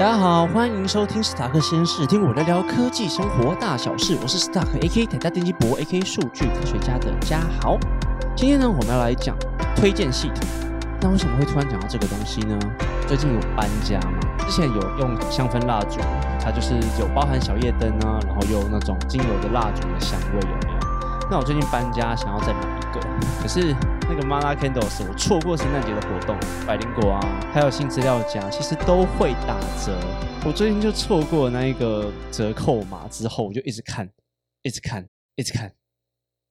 大家好，欢迎收听史塔克实验室，听我聊聊科技生活大小事。我是史塔克 A.K. 台大电机博 A.K. 数据科学家的嘉豪。今天呢，我们要来讲推荐系统。那为什么会突然讲到这个东西呢？最近有搬家嘛？之前有用香氛蜡烛，它就是有包含小夜灯啊，然后有那种精油的蜡烛的香味，有没有？那我最近搬家，想要再买一个，可是。那个 Mala Candles，我错过圣诞节的活动，百灵果啊，还有新资料夹，其实都会打折。我最近就错过那一个折扣码之后，我就一直看，一直看，一直看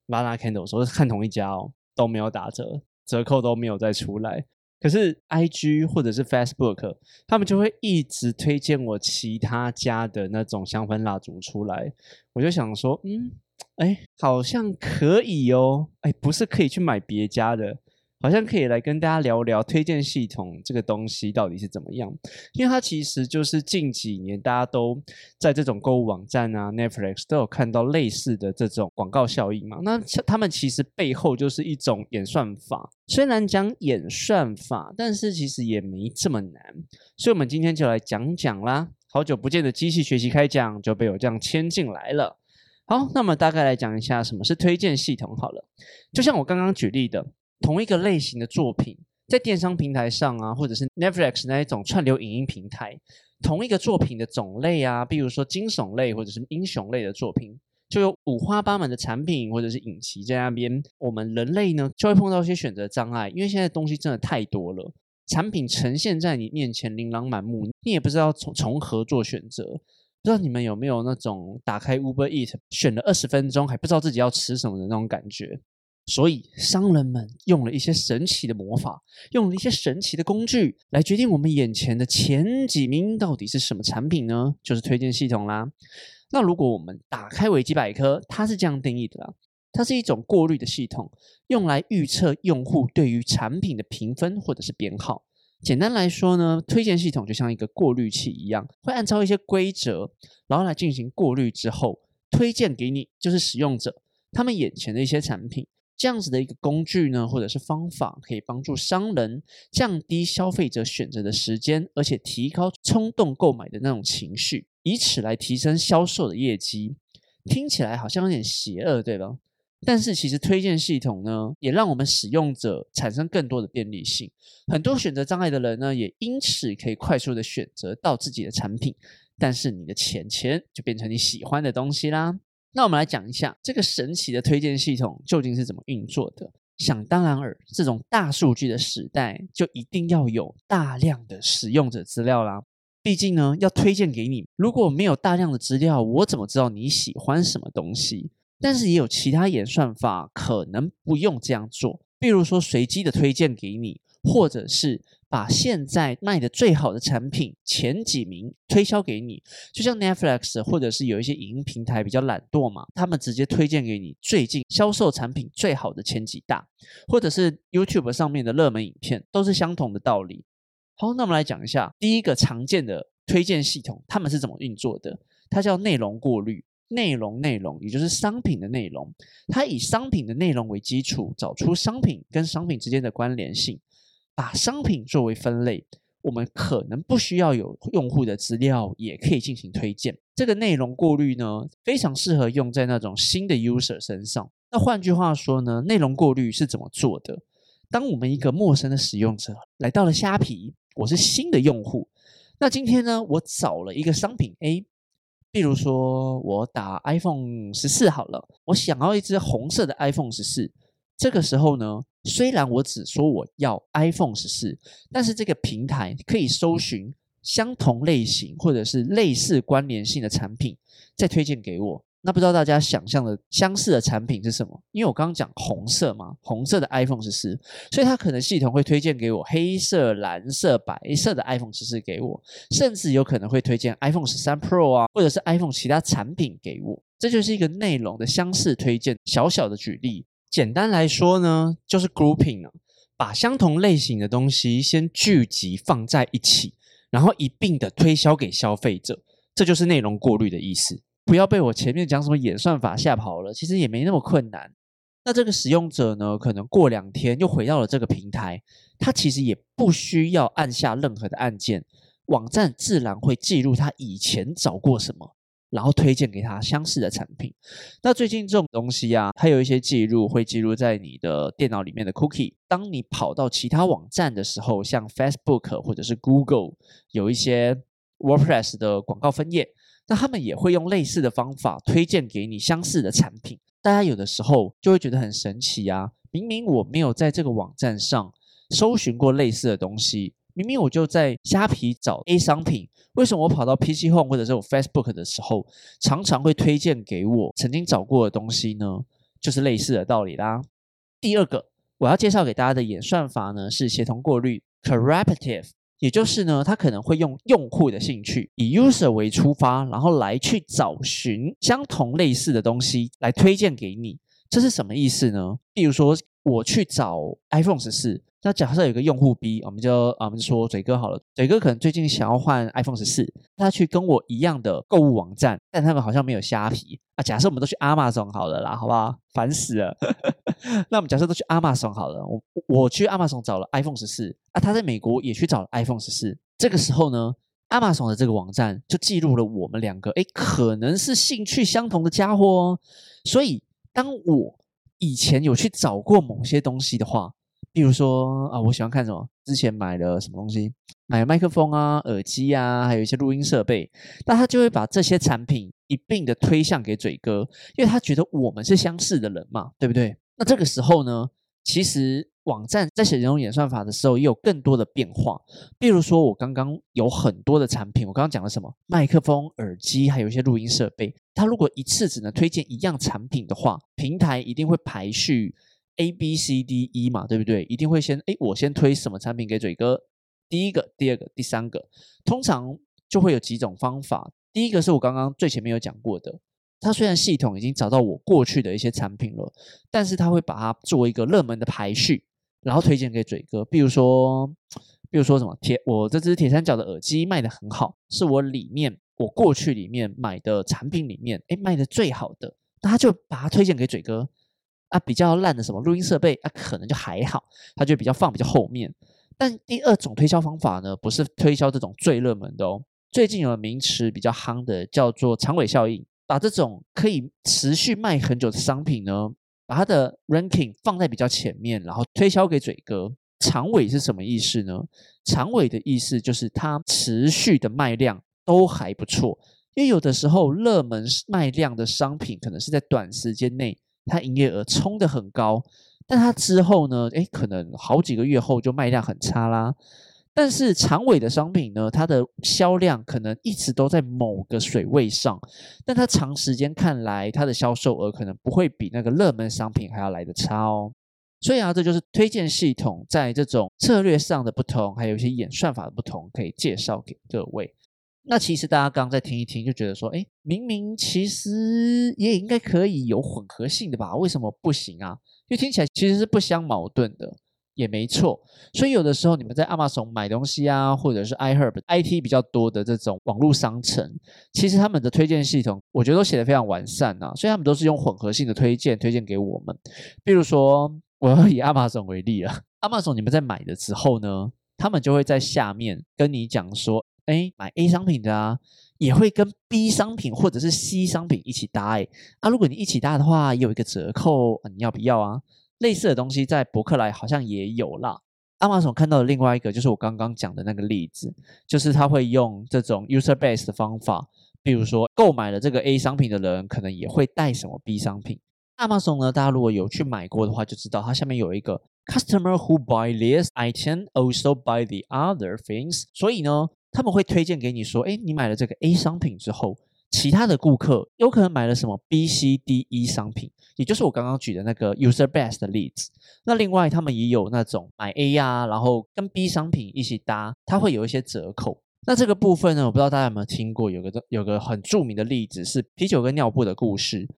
Mala Candles，我是看同一家哦，都没有打折，折扣都没有再出来。可是 IG 或者是 Facebook，他们就会一直推荐我其他家的那种香氛蜡烛出来，我就想说，嗯。哎，好像可以哦。哎，不是可以去买别家的，好像可以来跟大家聊聊推荐系统这个东西到底是怎么样。因为它其实就是近几年大家都在这种购物网站啊，Netflix 都有看到类似的这种广告效应嘛。那他们其实背后就是一种演算法。虽然讲演算法，但是其实也没这么难。所以，我们今天就来讲讲啦。好久不见的机器学习开讲就被我这样牵进来了。好，那么大概来讲一下什么是推荐系统好了。就像我刚刚举例的，同一个类型的作品，在电商平台上啊，或者是 Netflix 那一种串流影音平台，同一个作品的种类啊，比如说惊悚类或者是英雄类的作品，就有五花八门的产品或者是影集在那边。我们人类呢，就会碰到一些选择障碍，因为现在东西真的太多了，产品呈现在你面前琳琅满目，你也不知道从从何做选择。不知道你们有没有那种打开 Uber Eat 选了二十分钟还不知道自己要吃什么的那种感觉？所以商人们用了一些神奇的魔法，用了一些神奇的工具来决定我们眼前的前几名到底是什么产品呢？就是推荐系统啦。那如果我们打开维基百科，它是这样定义的啦：它是一种过滤的系统，用来预测用户对于产品的评分或者是编号。简单来说呢，推荐系统就像一个过滤器一样，会按照一些规则，然后来进行过滤之后，推荐给你就是使用者他们眼前的一些产品。这样子的一个工具呢，或者是方法，可以帮助商人降低消费者选择的时间，而且提高冲动购买的那种情绪，以此来提升销售的业绩。听起来好像有点邪恶，对吧？但是其实推荐系统呢，也让我们使用者产生更多的便利性。很多选择障碍的人呢，也因此可以快速的选择到自己的产品。但是你的钱钱就变成你喜欢的东西啦。那我们来讲一下这个神奇的推荐系统究竟是怎么运作的。想当然尔，这种大数据的时代，就一定要有大量的使用者资料啦。毕竟呢，要推荐给你，如果没有大量的资料，我怎么知道你喜欢什么东西？但是也有其他演算法可能不用这样做，比如说随机的推荐给你，或者是把现在卖的最好的产品前几名推销给你，就像 Netflix 或者是有一些影音平台比较懒惰嘛，他们直接推荐给你最近销售产品最好的前几大，或者是 YouTube 上面的热门影片，都是相同的道理。好，那我们来讲一下第一个常见的推荐系统，他们是怎么运作的？它叫内容过滤。内容内容，也就是商品的内容，它以商品的内容为基础，找出商品跟商品之间的关联性，把商品作为分类。我们可能不需要有用户的资料，也可以进行推荐。这个内容过滤呢，非常适合用在那种新的 user 身上。那换句话说呢，内容过滤是怎么做的？当我们一个陌生的使用者来到了虾皮，我是新的用户，那今天呢，我找了一个商品 A。比如说，我打 iPhone 十四好了，我想要一只红色的 iPhone 十四。这个时候呢，虽然我只说我要 iPhone 十四，但是这个平台可以搜寻相同类型或者是类似关联性的产品，再推荐给我。那不知道大家想象的相似的产品是什么？因为我刚刚讲红色嘛，红色的 iPhone 十四，所以它可能系统会推荐给我黑色、蓝色、白色的 iPhone 十四给我，甚至有可能会推荐 iPhone 十三 Pro 啊，或者是 iPhone 其他产品给我。这就是一个内容的相似推荐。小小的举例，简单来说呢，就是 grouping 啊，把相同类型的东西先聚集放在一起，然后一并的推销给消费者，这就是内容过滤的意思。不要被我前面讲什么演算法吓跑了，其实也没那么困难。那这个使用者呢，可能过两天又回到了这个平台，他其实也不需要按下任何的按键，网站自然会记录他以前找过什么，然后推荐给他相似的产品。那最近这种东西啊，它有一些记录会记录在你的电脑里面的 cookie。当你跑到其他网站的时候，像 Facebook 或者是 Google 有一些 WordPress 的广告分页，那他们也会用类似的方法推荐给你相似的产品。大家有的时候就会觉得很神奇啊，明明我没有在这个网站上搜寻过类似的东西。明明我就在虾皮找 A 商品，为什么我跑到 PC Home 或者是我 Facebook 的时候，常常会推荐给我曾经找过的东西呢？就是类似的道理啦。第二个我要介绍给大家的演算法呢，是协同过滤 （Correlative），也就是呢，它可能会用用户的兴趣，以 User 为出发，然后来去找寻相同类似的东西来推荐给你。这是什么意思呢？比如说我去找 iPhone 十四。那假设有个用户 B，我们就，我们说嘴哥好了。嘴哥可能最近想要换 iPhone 十四，他去跟我一样的购物网站，但他们好像没有虾皮啊。假设我们都去 Amazon 好了啦，好不好？烦死了。那我们假设都去 Amazon 好了，我我去 Amazon 找了 iPhone 十四啊，他在美国也去找了 iPhone 十四。这个时候呢，Amazon 的这个网站就记录了我们两个，哎，可能是兴趣相同的家伙哦。所以当我以前有去找过某些东西的话，比如说啊，我喜欢看什么？之前买了什么东西？买麦克风啊、耳机啊，还有一些录音设备。那他就会把这些产品一并的推向给嘴哥，因为他觉得我们是相似的人嘛，对不对？那这个时候呢，其实网站在写人工演算法的时候，也有更多的变化。比如说，我刚刚有很多的产品，我刚刚讲了什么？麦克风、耳机，还有一些录音设备。它如果一次只能推荐一样产品的话，平台一定会排序。A B C D E 嘛，对不对？一定会先哎，我先推什么产品给嘴哥？第一个、第二个、第三个，通常就会有几种方法。第一个是我刚刚最前面有讲过的，它虽然系统已经找到我过去的一些产品了，但是它会把它做一个热门的排序，然后推荐给嘴哥。比如说，比如说什么铁，我这只铁三角的耳机卖的很好，是我里面我过去里面买的产品里面哎卖的最好的，那他就把它推荐给嘴哥。啊，比较烂的什么录音设备啊，可能就还好，它就比较放比较后面。但第二种推销方法呢，不是推销这种最热门的哦。最近有个名词比较夯的，叫做长尾效应，把这种可以持续卖很久的商品呢，把它的 ranking 放在比较前面，然后推销给嘴哥。长尾是什么意思呢？长尾的意思就是它持续的卖量都还不错，因为有的时候热门卖量的商品可能是在短时间内。它营业额冲的很高，但它之后呢？诶，可能好几个月后就卖量很差啦。但是长尾的商品呢，它的销量可能一直都在某个水位上，但它长时间看来，它的销售额可能不会比那个热门商品还要来的差哦。所以啊，这就是推荐系统在这种策略上的不同，还有一些演算法的不同，可以介绍给各位。那其实大家刚刚再听一听，就觉得说，哎，明明其实也应该可以有混合性的吧？为什么不行啊？因为听起来其实是不相矛盾的，也没错。所以有的时候你们在亚马逊买东西啊，或者是 iHerb IT 比较多的这种网络商城，其实他们的推荐系统，我觉得都写的非常完善啊。所以他们都是用混合性的推荐推荐给我们。比如说，我要以亚马逊为例啊，亚马逊你们在买的时候呢，他们就会在下面跟你讲说。哎，买 A 商品的啊，也会跟 B 商品或者是 C 商品一起搭哎啊，如果你一起搭的话，有一个折扣，你要不要啊？类似的东西在博客来好像也有啦。阿马总看到的另外一个就是我刚刚讲的那个例子，就是他会用这种 user base 的方法，比如说购买了这个 A 商品的人，可能也会带什么 B 商品。亚马逊呢，大家如果有去买过的话，就知道它下面有一个 customer who buy this item also buy the other things，所以呢。他们会推荐给你说：“哎，你买了这个 A 商品之后，其他的顾客有可能买了什么 B、C、D、E 商品，也就是我刚刚举的那个 user base 的例子。那另外，他们也有那种买 A 呀，然后跟 B 商品一起搭，它会有一些折扣。那这个部分呢，我不知道大家有没有听过，有个有个很著名的例子是啤酒跟尿布的故事。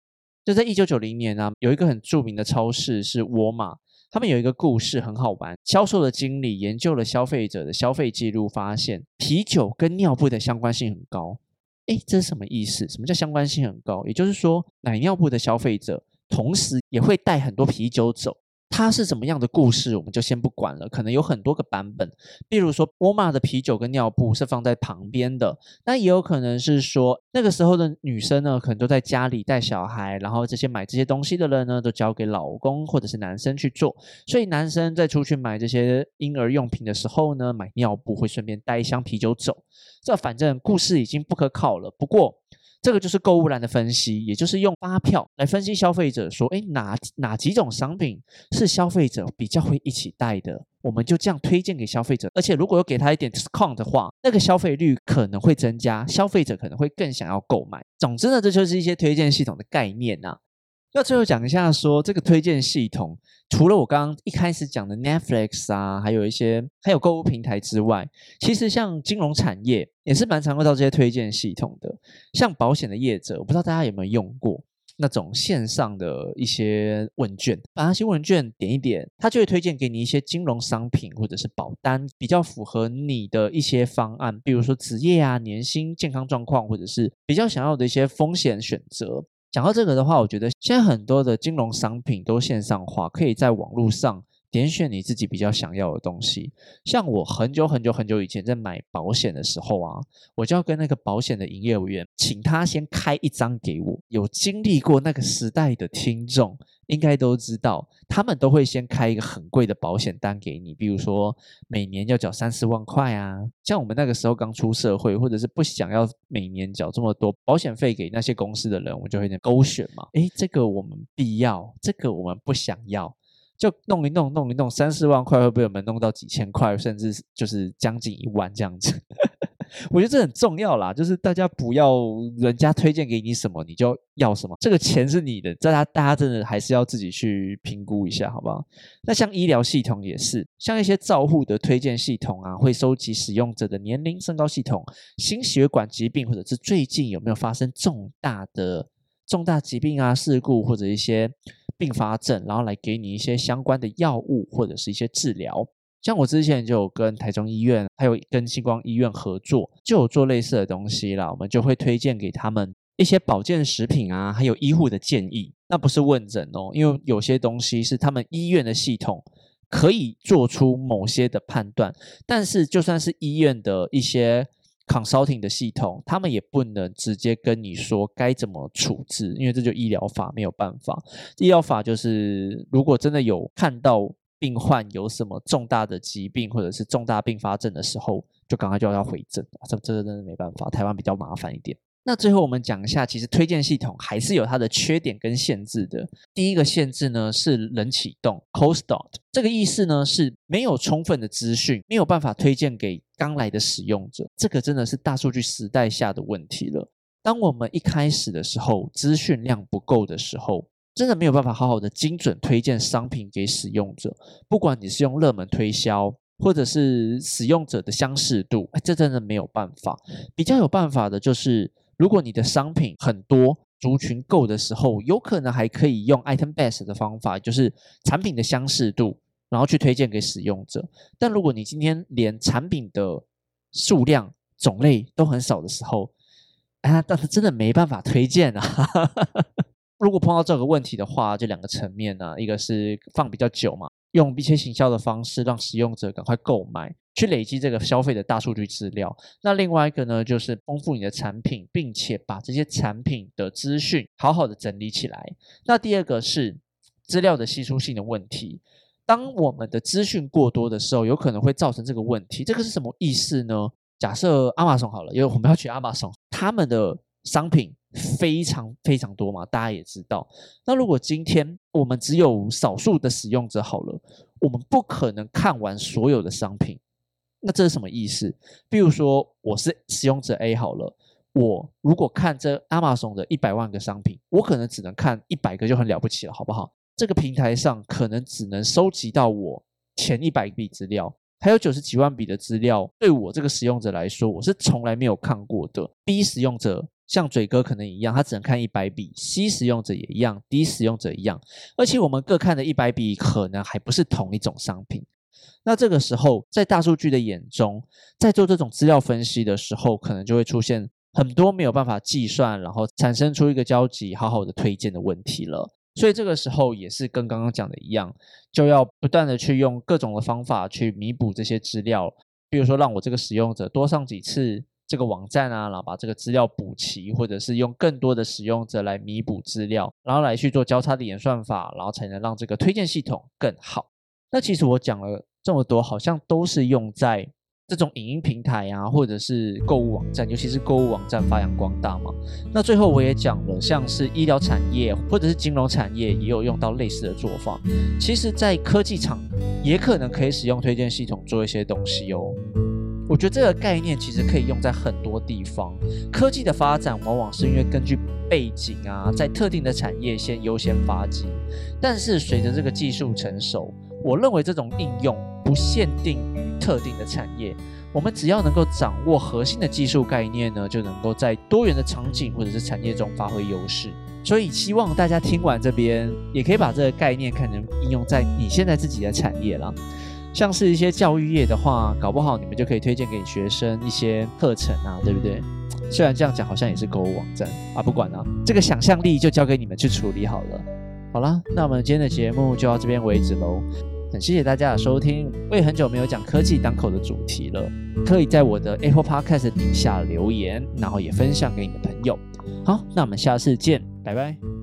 就在一九九零年呢，有一个很著名的超市是沃尔玛。”他们有一个故事很好玩，销售的经理研究了消费者的消费记录，发现啤酒跟尿布的相关性很高。哎，这是什么意思？什么叫相关性很高？也就是说，奶尿布的消费者同时也会带很多啤酒走。它是怎么样的故事，我们就先不管了。可能有很多个版本，比如说沃尔玛的啤酒跟尿布是放在旁边的，那也有可能是说那个时候的女生呢，可能都在家里带小孩，然后这些买这些东西的人呢，都交给老公或者是男生去做。所以男生在出去买这些婴儿用品的时候呢，买尿布会顺便带一箱啤酒走。这反正故事已经不可考了。不过。这个就是购物篮的分析，也就是用发票来分析消费者说，哎，哪哪几种商品是消费者比较会一起带的，我们就这样推荐给消费者。而且如果有给他一点 discount 的话，那个消费率可能会增加，消费者可能会更想要购买。总之呢，这就是一些推荐系统的概念呐。那最后讲一下，说这个推荐系统，除了我刚刚一开始讲的 Netflix 啊，还有一些还有购物平台之外，其实像金融产业也是蛮常用到这些推荐系统的。像保险的业者，我不知道大家有没有用过那种线上的一些问卷，把那些问卷点一点，它就会推荐给你一些金融商品或者是保单，比较符合你的一些方案，比如说职业啊、年薪、健康状况，或者是比较想要的一些风险选择。讲到这个的话，我觉得现在很多的金融商品都线上化，可以在网络上点选你自己比较想要的东西。像我很久很久很久以前在买保险的时候啊，我就要跟那个保险的营业员，请他先开一张给我。有经历过那个时代的听众。应该都知道，他们都会先开一个很贵的保险单给你，比如说每年要缴三四万块啊。像我们那个时候刚出社会，或者是不想要每年缴这么多保险费给那些公司的人，我就会勾选嘛。诶，这个我们必要，这个我们不想要，就弄一弄，弄一弄，三四万块会被我们弄到几千块，甚至就是将近一万这样子。我觉得这很重要啦，就是大家不要人家推荐给你什么你就要什么，这个钱是你的，大家大家真的还是要自己去评估一下，好不好？那像医疗系统也是，像一些照护的推荐系统啊，会收集使用者的年龄、身高、系统、心血管疾病，或者是最近有没有发生重大的重大疾病啊、事故或者一些并发症，然后来给你一些相关的药物或者是一些治疗。像我之前就有跟台中医院，还有跟星光医院合作，就有做类似的东西啦。我们就会推荐给他们一些保健食品啊，还有医护的建议。那不是问诊哦，因为有些东西是他们医院的系统可以做出某些的判断，但是就算是医院的一些 consulting 的系统，他们也不能直接跟你说该怎么处置，因为这就医疗法没有办法。医疗法就是如果真的有看到。病患有什么重大的疾病或者是重大并发症的时候，就赶快就要回诊这这真的没办法，台湾比较麻烦一点。那最后我们讲一下，其实推荐系统还是有它的缺点跟限制的。第一个限制呢是冷启动 （cold start），这个意思呢是没有充分的资讯，没有办法推荐给刚来的使用者。这个真的是大数据时代下的问题了。当我们一开始的时候，资讯量不够的时候。真的没有办法好好的精准推荐商品给使用者，不管你是用热门推销，或者是使用者的相似度，哎，这真的没有办法。比较有办法的就是，如果你的商品很多，族群够的时候，有可能还可以用 item base 的方法，就是产品的相似度，然后去推荐给使用者。但如果你今天连产品的数量、种类都很少的时候，啊，但是真的没办法推荐啊。如果碰到这个问题的话，就两个层面呢，一个是放比较久嘛，用一些行销的方式让使用者赶快购买，去累积这个消费的大数据资料。那另外一个呢，就是丰富你的产品，并且把这些产品的资讯好好的整理起来。那第二个是资料的稀疏性的问题。当我们的资讯过多的时候，有可能会造成这个问题。这个是什么意思呢？假设阿玛逊好了，因为我们要去阿玛逊，他们的商品。非常非常多嘛，大家也知道。那如果今天我们只有少数的使用者好了，我们不可能看完所有的商品。那这是什么意思？比如说我是使用者 A 好了，我如果看这 Amazon 的一百万个商品，我可能只能看一百个就很了不起了，好不好？这个平台上可能只能收集到我前一百笔资料，还有九十几万笔的资料，对我这个使用者来说，我是从来没有看过的。B 使用者。像嘴哥可能一样，他只能看一百笔；C 使用者也一样，D 使用者一样。而且我们各看的一百笔，可能还不是同一种商品。那这个时候，在大数据的眼中，在做这种资料分析的时候，可能就会出现很多没有办法计算，然后产生出一个交集，好好的推荐的问题了。所以这个时候也是跟刚刚讲的一样，就要不断的去用各种的方法去弥补这些资料，比如说让我这个使用者多上几次这个网站啊，然后把这个资料补齐，或者是用更多的使用者来弥补资料，然后来去做交叉的演算法，然后才能让这个推荐系统更好。那其实我讲了这么多，好像都是用在。这种影音平台啊，或者是购物网站，尤其是购物网站发扬光大嘛。那最后我也讲了，像是医疗产业或者是金融产业，也有用到类似的做法。其实，在科技厂也可能可以使用推荐系统做一些东西哦。我觉得这个概念其实可以用在很多地方。科技的发展往往是因为根据背景啊，在特定的产业先优先发迹，但是随着这个技术成熟。我认为这种应用不限定于特定的产业，我们只要能够掌握核心的技术概念呢，就能够在多元的场景或者是产业中发挥优势。所以希望大家听完这边，也可以把这个概念看成应用在你现在自己的产业了。像是一些教育业的话，搞不好你们就可以推荐给学生一些课程啊，对不对？虽然这样讲好像也是购物网站啊，不管了，这个想象力就交给你们去处理好了。好了，那我们今天的节目就到这边为止喽。很谢谢大家的收听，我也很久没有讲科技当口的主题了，可以在我的 Apple Podcast 底下留言，然后也分享给你的朋友。好，那我们下次见，拜拜。